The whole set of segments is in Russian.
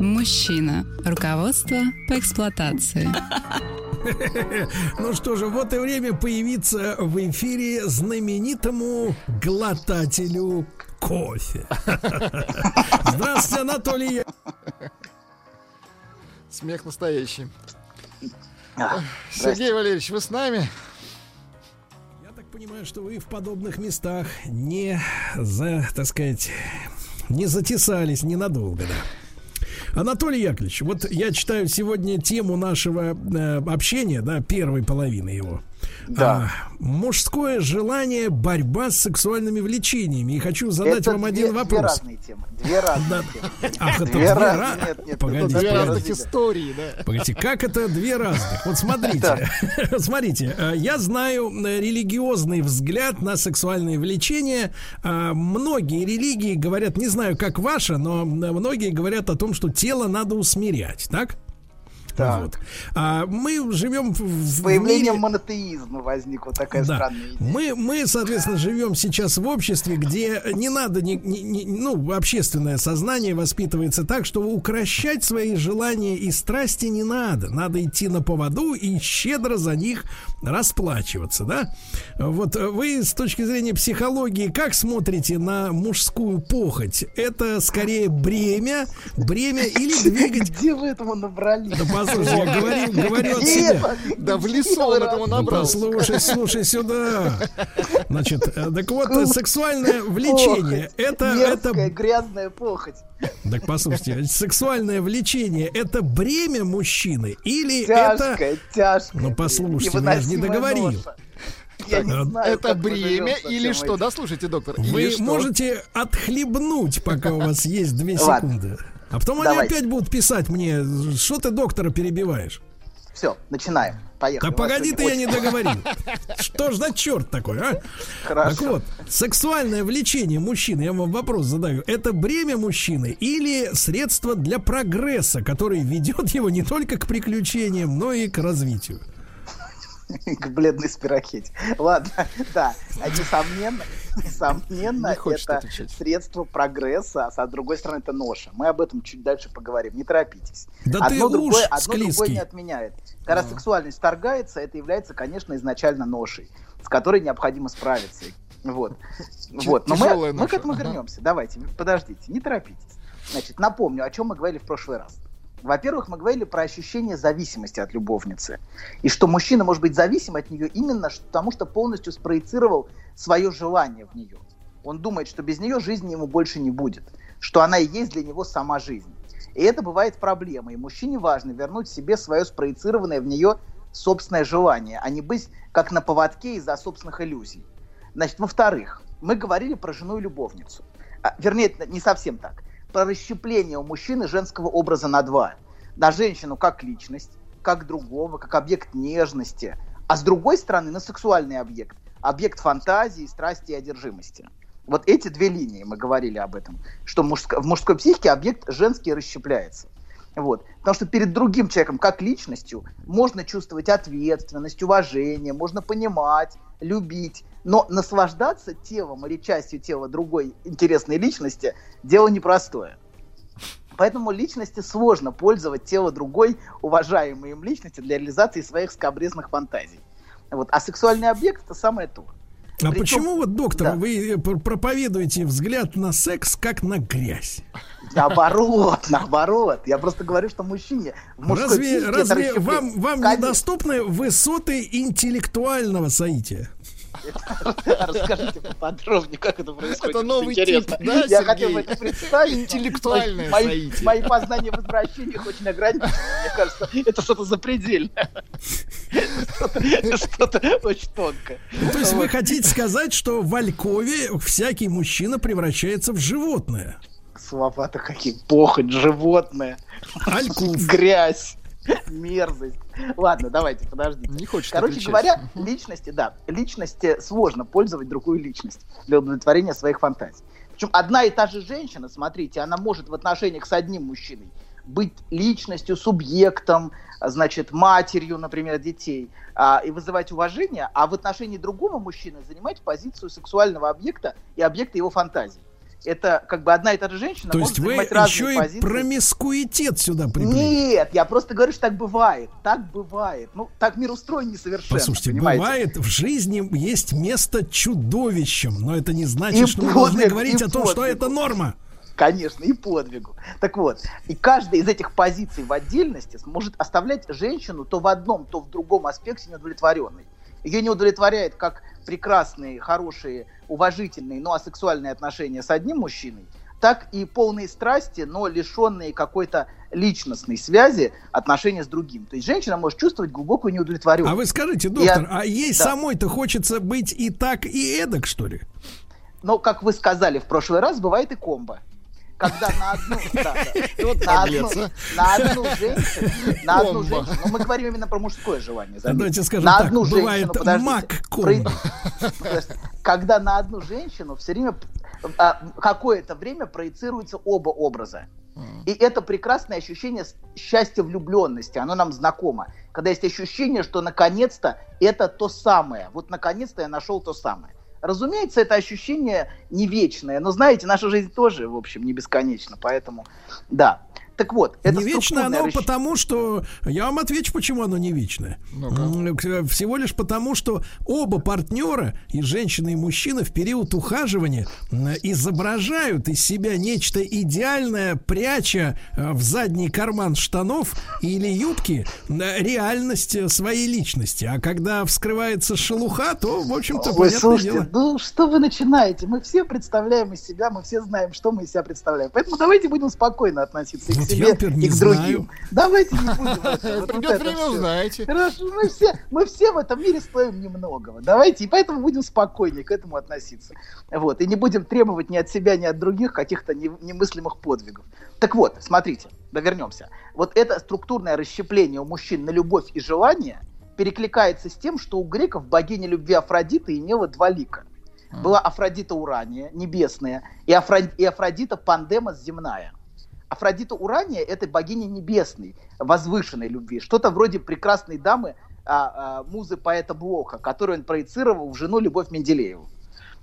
Мужчина. Руководство по эксплуатации. Ну что же, вот и время появиться в эфире знаменитому глотателю кофе. Здравствуйте, Анатолий. Смех настоящий. Сергей Валерьевич, вы с нами? Я так понимаю, что вы в подобных местах не за, так сказать, не затесались ненадолго, да. Анатолий Яковлевич, вот я читаю сегодня тему нашего э, общения, да, первой половины его. Да. А, мужское желание, борьба с сексуальными влечениями. И хочу задать Это вам две, один Две вопрос. разные темы. Две разные Да. темы. Ах, это Две две разные. ра- Нет, нет, Погодите, Две две разных истории, да. Погодите, как это две разных? Вот смотрите, смотрите, э, я знаю э, религиозный взгляд на сексуальные влечения. А, Многие религии говорят, не знаю, как ваша, но э, многие говорят о том, что тело надо усмирять, так? Так. Вот. А мы живем в, появлением мире- монотеизма возникла такая да. странная идея. Мы, мы, соответственно, живем сейчас в обществе, где не надо, ни- ни- ни- ну, общественное сознание воспитывается так, что укращать свои желания и страсти не надо. Надо идти на поводу и щедро за них расплачиваться, да? Вот э, вы с точки зрения психологии как смотрите на мужскую похоть? Это скорее бремя, бремя или двигать... Где вы этому набрали? Да послушай, я говорю, говорю от себя. Да в лесу он этому набрался. послушай, слушай сюда. Значит, э, так вот, сексуальное влечение это, это, грязная похоть. так послушайте, сексуальное влечение это бремя мужчины или это, тяжкая. Ну, послушайте, я ж не договорил. ноша. Я не знаю, Это бремя или что? этим. Да, слушайте, доктор. вы можете отхлебнуть, пока у вас есть две Ладно. секунды. А потом они Давайте. опять будут писать мне, что ты доктора перебиваешь. Все, начинаем. Поехали. Да погоди ты, я не договорил. Что ж за черт такой, а? Хорошо. Так вот, сексуальное влечение мужчины, я вам вопрос задаю, это бремя мужчины или средство для прогресса, который ведет его не только к приключениям, но и к развитию? к бледной спирохете. Ладно, да, а несомненно, несомненно, это отвечать. средство прогресса, а с другой стороны это ноша. Мы об этом чуть дальше поговорим, не торопитесь. Да ты одно, уж другое, одно другое склизкий. не отменяет. Когда сексуальность вторгается, это является, конечно, изначально ношей, с которой необходимо справиться. Вот. Ч- вот. Но мы, мы к этому Ага. вернемся. Давайте, подождите, не торопитесь. Значит, напомню, о чем мы говорили в прошлый раз. Во-первых, мы говорили про ощущение зависимости от любовницы. И что мужчина может быть зависим от нее именно потому, что полностью спроецировал свое желание в нее. Он думает, что без нее жизни ему больше не будет. Что она и есть для него сама жизнь. И это бывает проблемой. И мужчине важно вернуть себе свое спроецированное в нее собственное желание, а не быть как на поводке из-за собственных иллюзий. Значит, во-вторых, мы говорили про жену и любовницу. А, вернее, не совсем так. Про расщепление у мужчины женского образа на два. На женщину как личность, как другого, как объект нежности. А с другой стороны, на сексуальный объект. Объект фантазии, страсти и одержимости. Вот эти две линии мы говорили об этом. Что мужско- в мужской психике объект женский расщепляется. Вот. Потому что перед другим человеком, как личностью, можно чувствовать ответственность, уважение, можно понимать, любить. Но наслаждаться телом или частью тела другой интересной личности – дело непростое. Поэтому личности сложно пользовать тело другой уважаемой им личности для реализации своих скобрезных фантазий. Вот. А сексуальный объект – это самое то. А Причем- почему вот, доктор, Да. вы э, пр- проповедуете взгляд на секс как на грязь? Наоборот, наоборот. Я просто говорю, что мужчине Разве, разве вам, вам Конечно. недоступны высоты интеллектуального соития? Расскажите поподробнее, как это происходит. Это новый тип, да, Я хотел бы это представить. но Интеллектуальное мои, соитие. мои познания в извращениях очень ограничены. Мне кажется, это что-то запредельное. Что-то очень тонкое. То есть вы хотите сказать, что в Алькове всякий мужчина превращается в животное? Слова-то какие. Похоть, животное, Альков. грязь. Мерзость. Ладно, давайте, подождите. Не хочет Короче говоря, личности, да, личности сложно пользовать другую личность для удовлетворения своих фантазий. Причем одна и та же женщина, смотрите, она может в отношениях с одним мужчиной быть личностью, субъектом, значит, матерью, например, детей, а, и вызывать уважение, а в отношении другого мужчины занимать позицию сексуального объекта и объекта его фантазии. Это как бы одна и та же женщина То может есть вы еще и позиции. промискуитет сюда приплели. Нет, я просто говорю, что так бывает. Так бывает. Ну, так мир устроен несовершенно. Послушайте, понимаете? бывает в жизни есть место чудовищем, но это не значит, И что мы подвиг, должны говорить о том, что подвигу. это норма. Конечно, и подвигу. Так вот, и каждая из этих позиций в отдельности может оставлять женщину то в одном, то в другом аспекте неудовлетворенной. Ее не удовлетворяет как прекрасные, хорошие, уважительные, но асексуальные отношения с одним мужчиной, так и полные страсти, но лишенные какой-то личностной связи отношения с другим. То есть женщина может чувствовать глубокую неудовлетворенность. А вы скажите, доктор, Я- а ей Да. самой-то хочется быть и так, и эдак, что ли? Но, как вы сказали в прошлый раз, бывает и комбо. Когда на одну, да, да, Вот на одну, на одну женщину, на одну Комбо. женщину, ну, мы говорим именно про мужское желание. заметьте. Давайте скажем на так, одну бывает женщину, маг-комбо. прои- подождите, когда на одну женщину все время а, какое-то время проецируются оба образа. И это прекрасное ощущение счастья влюбленности, оно нам знакомо. Когда есть ощущение, что наконец-то это то самое. Вот наконец-то я нашел то самое. Разумеется, это ощущение не вечное, но знаете, наша жизнь тоже, в общем, не бесконечна, поэтому да. Так вот, это не вечно оно расщ- потому, что... Я вам отвечу, почему оно не вечное. Ну-ка. М, к- Всего лишь потому, что оба партнера, и женщина, и мужчина, в период ухаживания изображают из себя нечто идеальное, пряча э, в задний карман штанов или юбки м, реальность э, своей личности. А когда вскрывается шелуха, то, в общем-то, Ой, понятное слушайте, дело. ну что вы начинаете? Мы все представляем из себя, мы все знаем, что мы из себя представляем. Поэтому давайте будем спокойно относиться к Вот я, себе, например, не и к знаю. другим. Давайте не будем. Придет время, узнаете. Хорошо, мы все, мы все в этом мире стоим немногого. Давайте, и поэтому будем спокойнее к этому относиться. Вот, и не будем требовать ни от себя, ни от других каких-то не- немыслимых подвигов. Так вот, смотрите, да вернемся. Вот это структурное расщепление у мужчин на любовь и желание перекликается с тем, что у греков богиня любви Афродита имела два лика. Была Афродита Урания, небесная, и, Афро- и Афродита Пандемос, земная. Афродита Урания – это богиня небесной, возвышенной любви. Что-то вроде прекрасной дамы а, а, музы поэта Блоха, которую он проецировал в жену Любовь Менделееву.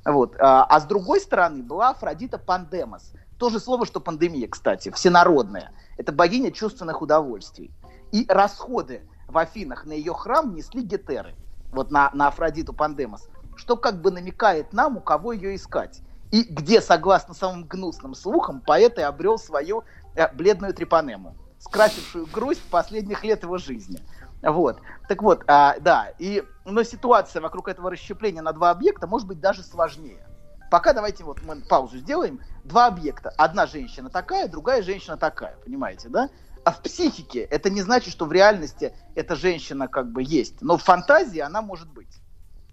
Вот. А, а с другой стороны была Афродита Пандемос. То же слово, что пандемия, кстати, всенародная. Это богиня чувственных удовольствий. И расходы в Афинах на ее храм несли гетеры. Вот на, на Афродиту Пандемос. Что как бы намекает нам, у кого ее искать. И где, согласно самым гнусным слухам, поэт и обрел свою э, бледную трепанему, скрасившую грусть последних лет его жизни. Вот. Так вот, а, да, и, но ситуация вокруг этого расщепления на два объекта может быть даже сложнее. Пока давайте вот мы паузу сделаем. Два объекта. Одна женщина такая, другая женщина такая. Понимаете, да? А в психике это не значит, что в реальности эта женщина как бы есть. Но в фантазии она может быть.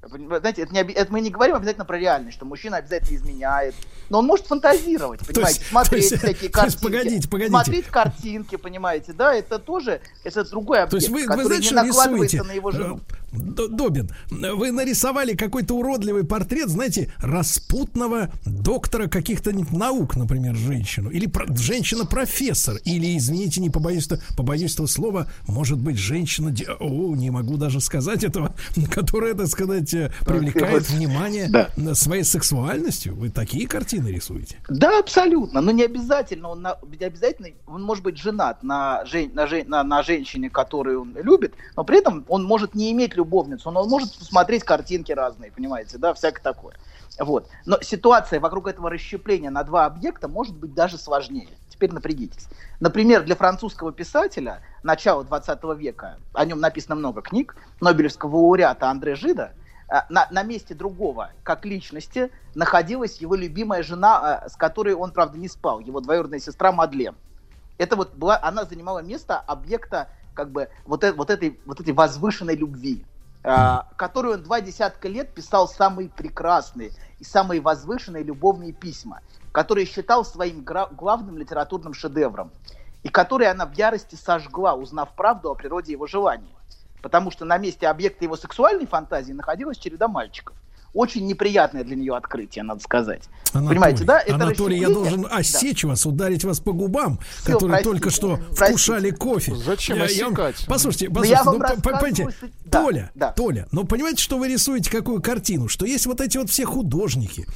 Знаете, это, не, это мы не говорим обязательно про реальность, что мужчина обязательно изменяет. Но он может фантазировать, понимаете, есть- смотреть есть- всякие есть, картинки. погодите, погодите. Смотреть картинки, понимаете, да, это тоже, это другой объект, То есть вы, вы который знаете, не накладывается рисуете? на его жену. Добин, вы нарисовали какой-то уродливый портрет, знаете, распутного доктора каких-то наук, например, женщину, или про- женщина-профессор, или, извините, не побоюсь, побоюсь этого слова, может быть, женщина, о, не могу даже сказать этого, которая, так сказать, э, привлекает внимание Да. своей сексуальностью. Вы такие картины рисуете? Да, абсолютно. Но не обязательно. Он на- не обязательно. Он может быть женат на, жен- на, жен- на- на женщине, которую он любит, но при этом он может не иметь любовницу, но он может смотреть картинки разные, понимаете, да, всякое такое. Вот. Но ситуация вокруг этого расщепления на два объекта может быть даже сложнее. Теперь напрягитесь. Например, для французского писателя начала 20 века, о нем написано много книг, Нобелевского лауреата Андре Жида, а, на, на месте другого, как личности, находилась его любимая жена, а, с которой он, правда, не спал, его двоюродная сестра Мадлен. Это вот была, она занимала место объекта как бы вот, э- вот, этой, вот этой возвышенной любви, а, которую он два десятка лет писал самые прекрасные и самые возвышенные любовные письма, которые считал своим главным литературным шедевром. и который она в ярости сожгла, узнав правду о природе его желания. Потому что на месте объекта его сексуальной фантазии находилась череда мальчиков. Очень неприятное для нее открытие, надо сказать. Анатолий, Понимаете, да? Это Анатолий, я должен Да. осечь вас, ударить вас по губам, Всё, которые простите, только что простите. вкушали кофе. Зачем Я- я вам- осекать? Послушайте, Ну, я послушайте, вам ну, по- понимаете, да, Толя, да. Толя, ну понимаете, что вы рисуете какую картину? Что есть вот эти вот все художники,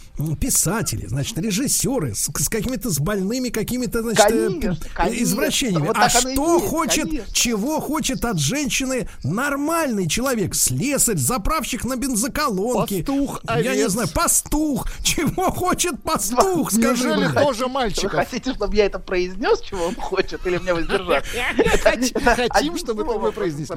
писатели, значит, режиссеры с, с какими-то с больными какими-то, значит, э, Конечно, конечно. извращениями. Вот а что есть, хочет, конечно. чего хочет от женщины нормальный человек? Слесарь, заправщик на бензоколонке. Пастух, Я не овец. знаю, пастух. Чего хочет пастух, скажи Неужели мне? тоже Вы мальчиков? хотите, чтобы я это произнес, чего он хочет, или мне воздержаться? Хотим, чтобы вы произнесли.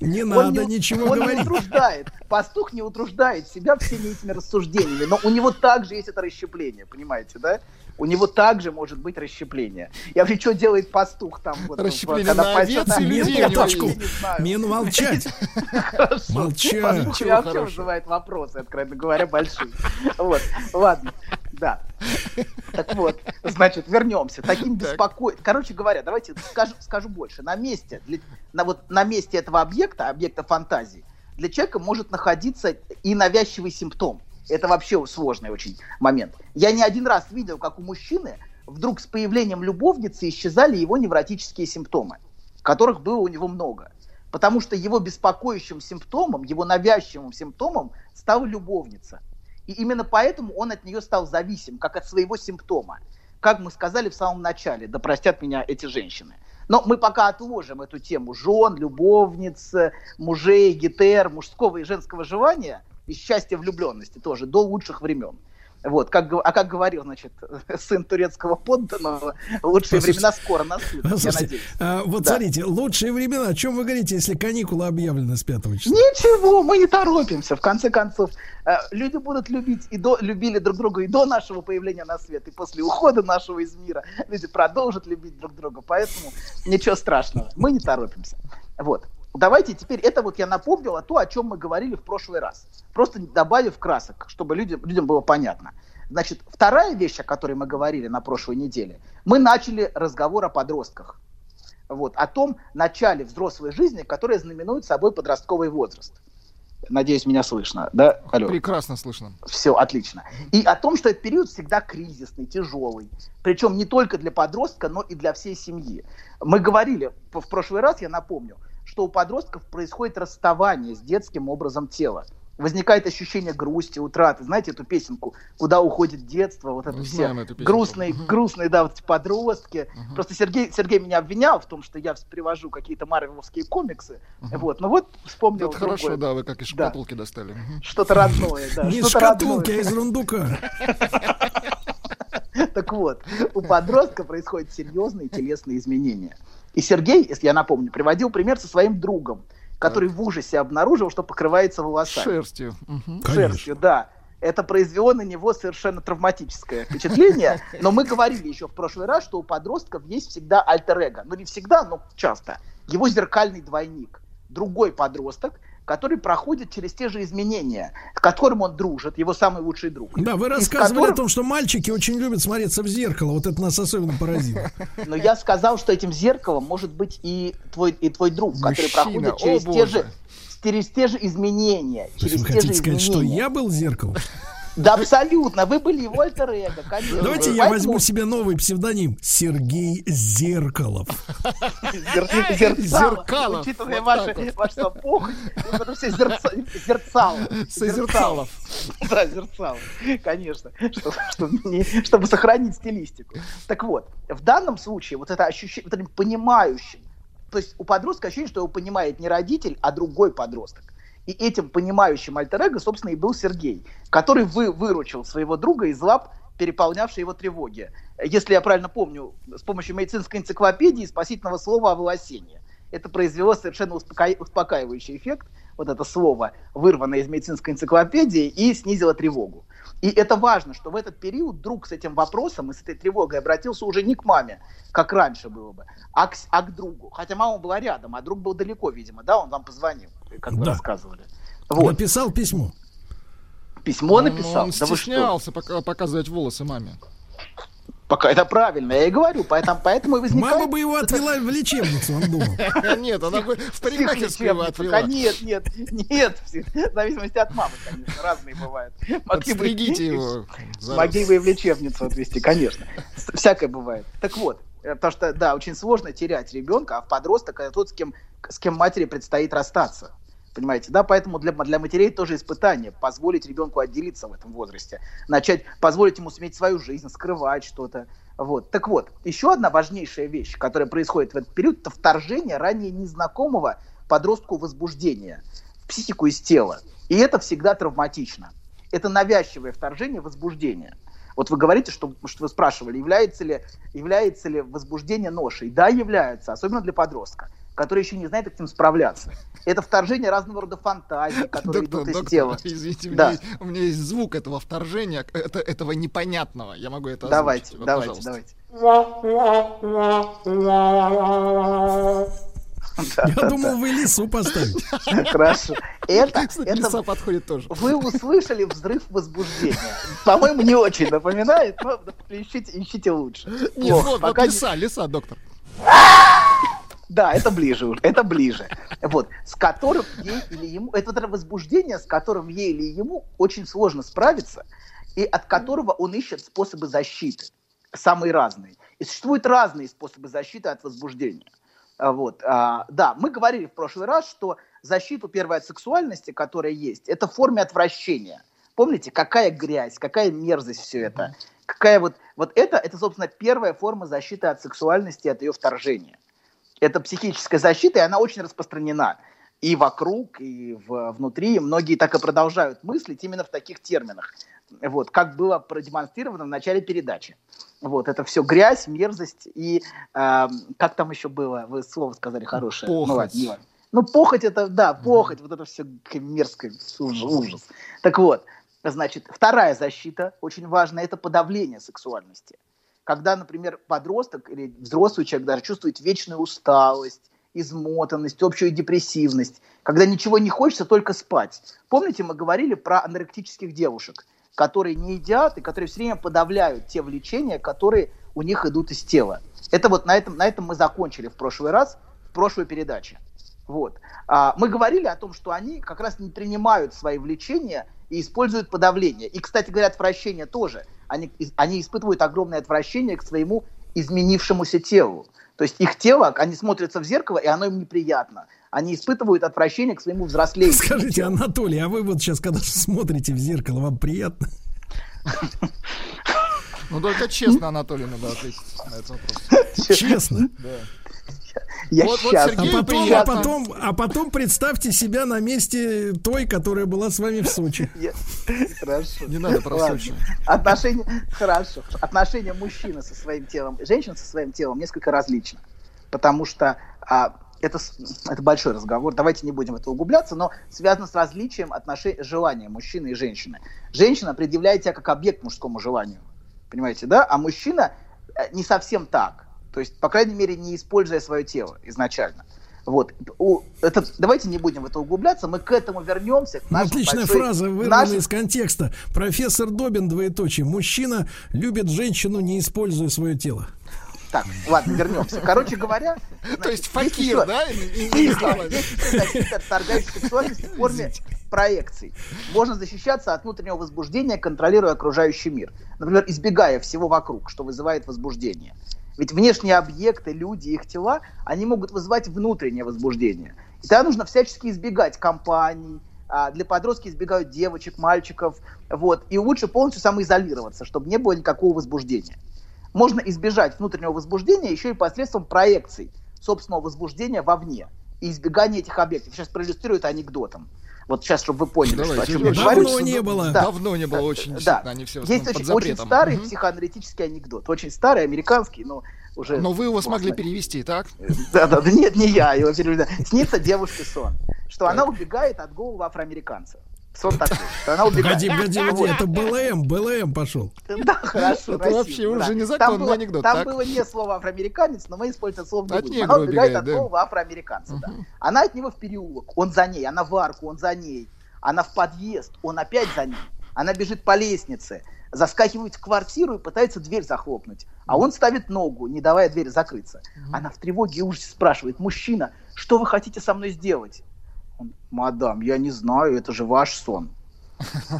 Не Он надо ничего он говорить. не утруждает. Пастух не утруждает себя всеми этими рассуждениями, но у него также есть это расщепление, понимаете, да? У него также может быть расщепление. Я говорю, что делает пастух там? Вот, Расщепление когда на пасет овец и людей Я. Мне молчать. Молчать. Чего вообще вызывает вопросы, откровенно говоря, большие. Вот, ладно, да. Так вот, значит, вернемся. Таким беспоко... Короче говоря, давайте скажу, скажу больше. На месте, для- на, вот, на месте этого объекта, объекта фантазии, для человека может находиться и навязчивый симптом. Это вообще сложный очень момент. Я не один раз видел, как у мужчины вдруг с появлением любовницы исчезали его невротические симптомы, которых было у него много. Потому что его беспокоящим симптомом, его навязчивым симптомом стала любовница. И именно поэтому он от нее стал зависим, как от своего симптома. Как мы сказали в самом начале, да простят меня эти женщины. Но мы пока отложим эту тему жен, любовниц, мужей, гетер, мужского и женского желания и счастья влюбленности тоже до лучших времен. Вот, как, а как говорил, значит, сын турецкого подданного, лучшие Послушайте, времена скоро наступят, я Слушайте, надеюсь. а, вот Да. смотрите, лучшие времена. О чем вы говорите, если каникулы объявлены с 5 числа? Ничего, мы не торопимся. В конце концов, э, люди будут любить и до, любили друг друга и до нашего появления на свет, и после ухода нашего из мира. Люди продолжат любить друг друга, поэтому ничего страшного. Мы не торопимся. Вот. Давайте теперь, это вот я напомнила то, о чем мы говорили в прошлый раз. Просто добавив красок, чтобы людям, людям было понятно. Значит, вторая вещь, о которой мы говорили на прошлой неделе, мы начали разговор о подростках вот, о том начале взрослой жизни, которая знаменует собой подростковый возраст. Надеюсь, меня слышно, да? Алло. Прекрасно слышно. Все, отлично. И о том, что этот период всегда кризисный, тяжелый. Причем не только для подростка, но и для всей семьи. Мы говорили в прошлый раз, я напомню, что у подростков происходит расставание с детским образом тела. Возникает ощущение грусти, утраты. Знаете эту песенку «Куда уходит детство?» Вот это Мы все грустные, грустные, да, вот эти подростки. Просто Сергей, Сергей меня обвинял в том, что я привожу какие-то марвеловские комиксы. Вот, ну вот вспомнил Это хорошо, другое. да, вы как из Да. шкатулки достали. Мгм. Что-то родное, да. Не шкатулки, а из рундука. Так вот, у подростка происходят серьезные телесные изменения. И Сергей, если я напомню, приводил пример со своим другом, который в ужасе обнаружил, что покрывается волосами. Шерстью. Конечно. Шерстью, да. Это произвело на него совершенно травматическое впечатление. Но мы говорили еще в прошлый раз, что у подростков есть всегда альтер-эго. Ну, не всегда, но часто. Его зеркальный двойник. Другой подросток, который проходит через те же изменения, с которым он дружит, его самый лучший друг. Да, вы рассказывали которым- о том, что мальчики очень любят смотреться в зеркало. Вот это нас особенно поразило. Но я сказал, что этим зеркалом может быть и твой, и твой друг, который Мужчина, проходит о через те, же, через те же изменения. То есть Через вы те же хотите сказать, что изменения. я был зеркалом? Да, абсолютно. Вы были его альтер-эго, конечно. Давайте я возьму себе новый псевдоним. Сергей Зеркалов. Зеркалов. Учитывая вашу эпоху, это все зерца- зерцало. Созерцалов. Да, зерцало, конечно, чтобы, чтобы не- чтобы сохранить стилистику. Так вот, в данном случае вот это ощущение, вот этим понимающим, то есть у подростка ощущение, что его понимает не родитель, а другой подросток. И этим понимающим альтер собственно, и был Сергей, который вы, выручил своего друга из лап, переполнявшей его тревоги. Если я правильно помню, с помощью медицинской энциклопедии спасительного слова о волосении. Это произвело совершенно успока- успокаивающий эффект, вот это слово, вырванное из медицинской энциклопедии, и снизило тревогу. И это важно, что в этот период друг с этим вопросом и с этой тревогой обратился уже не к маме, как раньше было бы, а к, а к другу. Хотя мама была рядом, а друг был далеко, видимо, да, он вам позвонил, как вы Да. рассказывали. Вот, Написал письмо. письмо Он- написал. Он да стеснялся пока- показывать волосы маме. Пока это правильно, я и говорю, поэтому, поэтому и возникает... Мама бы его отвела в лечебницу, он думал. Нет, она бы в парикмахерскую его отвела. Нет, нет, нет, в зависимости от мамы, конечно, разные бывают. Могли бы- Подстригите его. Могли бы и в лечебницу отвезти, конечно. Всякое бывает. Так вот, э, потому что, да, очень сложно терять ребенка, а в подросток это тот, с кем, с кем матери предстоит расстаться. Понимаете, да, поэтому для, для матерей тоже испытание позволить ребенку отделиться в этом возрасте, начать позволить ему сметь свою жизнь, скрывать что-то. Вот. Так вот, еще одна важнейшая вещь, которая происходит в этот период, это вторжение ранее незнакомого подростку возбуждения в психику из тела. И это всегда травматично. Это навязчивое вторжение возбуждения. Вот вы говорите, что, что вы спрашивали, является ли, является ли возбуждение ношей. Да, является, особенно для подростка, который еще не знает, как с ним справляться. Это вторжение разного рода фантазий, которые Доктор, идут из доктор, тела. извините, у, Да. меня есть, у меня есть звук этого вторжения, это, этого непонятного. Я могу это Давайте, озвучить? Вот, давайте, давайте. Да, Я да, думал, вы лесу поставите. да. Хорошо. Это, это лиса подходит тоже. вы услышали взрыв возбуждения. По-моему, не очень напоминает, но ищите, ищите лучше. Нет, вот, вот Пока не- лиса, лиса, доктор. Да, это ближе это ближе. Вот, с которым ей или ему, это вот это возбуждение, с которым ей или ему очень сложно справиться, и от которого он ищет способы защиты, самые разные. И существуют разные способы защиты от возбуждения. А, Вот, а, да, мы говорили в прошлый раз, что защиту первой от сексуальности, которая есть, это в форме отвращения. Помните, какая грязь, какая мерзость все это. Какая вот, вот это, это, собственно, первая форма защиты от сексуальности, от ее вторжения это психическая защита, и она очень распространена и вокруг, и в, внутри. Многие так и продолжают мыслить именно в таких терминах. Вот, как было продемонстрировано в начале передачи. Вот, это все грязь, мерзость и эм, как там еще было? Вы слово сказали хорошее. Похоть. Ну, ладно. Ну, похоть это, да, похоть, вот это все мерзкое, ужас, ужас. Так вот, значит, вторая защита, очень важная, это подавление сексуальности когда, например, подросток или взрослый человек даже чувствует вечную усталость, измотанность, общую депрессивность, когда ничего не хочется, только спать. Помните, мы говорили про аноректических девушек, которые не едят и которые все время подавляют те влечения, которые у них идут из тела. Это вот на этом, на этом мы закончили в прошлый раз, в прошлой передаче. Вот. А, мы говорили о том, что они как раз не принимают свои влечения и используют подавление. И, кстати говоря, отвращение тоже. Они, они испытывают огромное отвращение к своему изменившемуся телу. То есть их тело, они смотрятся в зеркало, и оно им неприятно. Они испытывают отвращение к своему взрослеющему Скажите. Анатолий, а вы вот сейчас, когда смотрите в зеркало, вам приятно? Ну только честно, Анатолий, надо ответить на этот вопрос. Честно. Я Вот- вот щас- А потом, а приятно. потом, а потом представьте себя на месте той, которая была с вами в Сочи. Хорошо. Не надо про. Сочи. Отношения, хорошо. Отношения мужчины со своим телом и женщины со своим телом несколько различно. Потому что а, это, это большой разговор. Давайте не будем в это углубляться, но связано с различием отношений, желания мужчины и женщины. Женщина предъявляет себя как объект мужскому желанию. Понимаете, да? А мужчина э, не совсем так. То есть, по крайней мере, не используя свое тело изначально. Вот. У- это, давайте не будем в это углубляться, мы к этому вернемся. к нашей Отличная большой- фраза, вырванная нашей- из контекста. Профессор Добин, двоеточие. Мужчина любит женщину, не используя свое тело. Так, ладно, вернемся. Короче говоря, То есть значит, факир, еще- да? Есть защита от вторгающей сексуальности в форме проекций. Можно защищаться от внутреннего возбуждения, контролируя окружающий мир. Например, избегая всего вокруг, что вызывает возбуждение. Ведь внешние объекты, люди, их тела, они могут вызывать внутреннее возбуждение. И тогда нужно всячески избегать компаний, а, для подростки избегают девочек, мальчиков, вот, и лучше полностью самоизолироваться, чтобы не было никакого возбуждения. Можно избежать внутреннего возбуждения еще и посредством проекций собственного возбуждения вовне и избегания этих объектов. Сейчас проиллюстрирую это анекдотом. Вот сейчас, чтобы вы поняли, Давай, что, о чем я говорю. Давно не было. Да. Давно не было очень Да. они все Есть очень, под очень запретом. старый Мгм. психоаналитический анекдот. Очень старый, американский, но уже... Но вы его Бог смогли перевести, так? Да, да, да, нет, не я, его перевели. Снится девушке сон, что она убегает от голого афроамериканца. Сон такой, что она убегает. Погоди, погоди, погоди, это БЛМ, БЛМ пошел. Да, хорошо. Это вообще уже незаконный там было, анекдот, Там было не слово афроамериканец, но мы используем слово не негра Она убегает от да. голого афроамериканца. Она от него в переулок, он за ней, она в арку, он за ней. Она в подъезд, он опять за ней. Она бежит по лестнице, заскакивают в квартиру и пытаются дверь захлопнуть. А он ставит ногу, не давая двери закрыться. Она в тревоге и ужасе спрашивает, мужчина, что вы хотите со мной сделать? Он, мадам, я не знаю, это же ваш сон.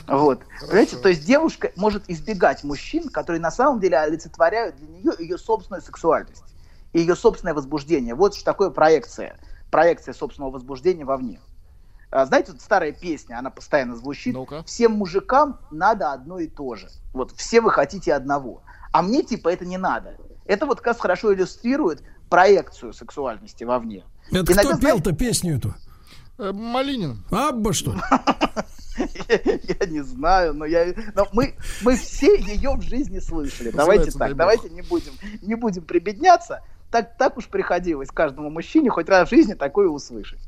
Вот. Понимаете, то есть девушка может избегать мужчин, которые на самом деле олицетворяют для нее ее собственную сексуальность и ее собственное возбуждение. Вот что такое проекция. Проекция собственного возбуждения вовне. А, знаете, вот старая песня, она постоянно звучит. Ну-ка. Всем мужикам надо одно и то же. Вот все вы хотите одного. А мне типа это не надо. Это вот как раз хорошо иллюстрирует проекцию сексуальности вовне. Это Иногда, кто пел-то песню эту? Э, Малинин. Абба, что ли? Я не знаю, но я, но мы мы все ее в жизни слышали. Давайте так, давайте не будем не будем прибедняться. Так так уж приходилось каждому мужчине хоть раз в жизни такое услышать.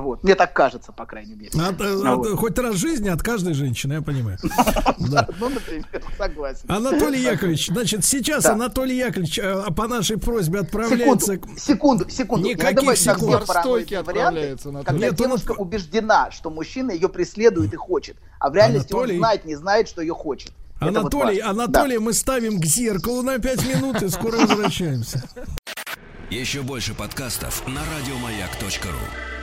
Вот, мне так кажется, по крайней мере. От- Ну от- вот. хоть раз в жизни от каждой женщины, я понимаю. Ну, например, согласен. Анатолий Яковлевич, значит, сейчас. Анатолий Яковлевич э, по нашей просьбе отправляется... к- секунду, секунду. Никаких секунд. Стойки отправляется, когда Нет, девушка убеждена, что мужчина ее преследует и хочет, а в реальности он знает, не знает, что ее хочет. Анатолий. Анатолий, мы ставим к зеркалу на 5 минут и скоро возвращаемся. Еще больше подкастов на радиомаяк.ру.